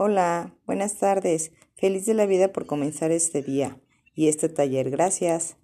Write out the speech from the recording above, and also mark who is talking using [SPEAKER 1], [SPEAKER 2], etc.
[SPEAKER 1] Hola, buenas tardes. Feliz de la vida por comenzar este día y este taller. Gracias.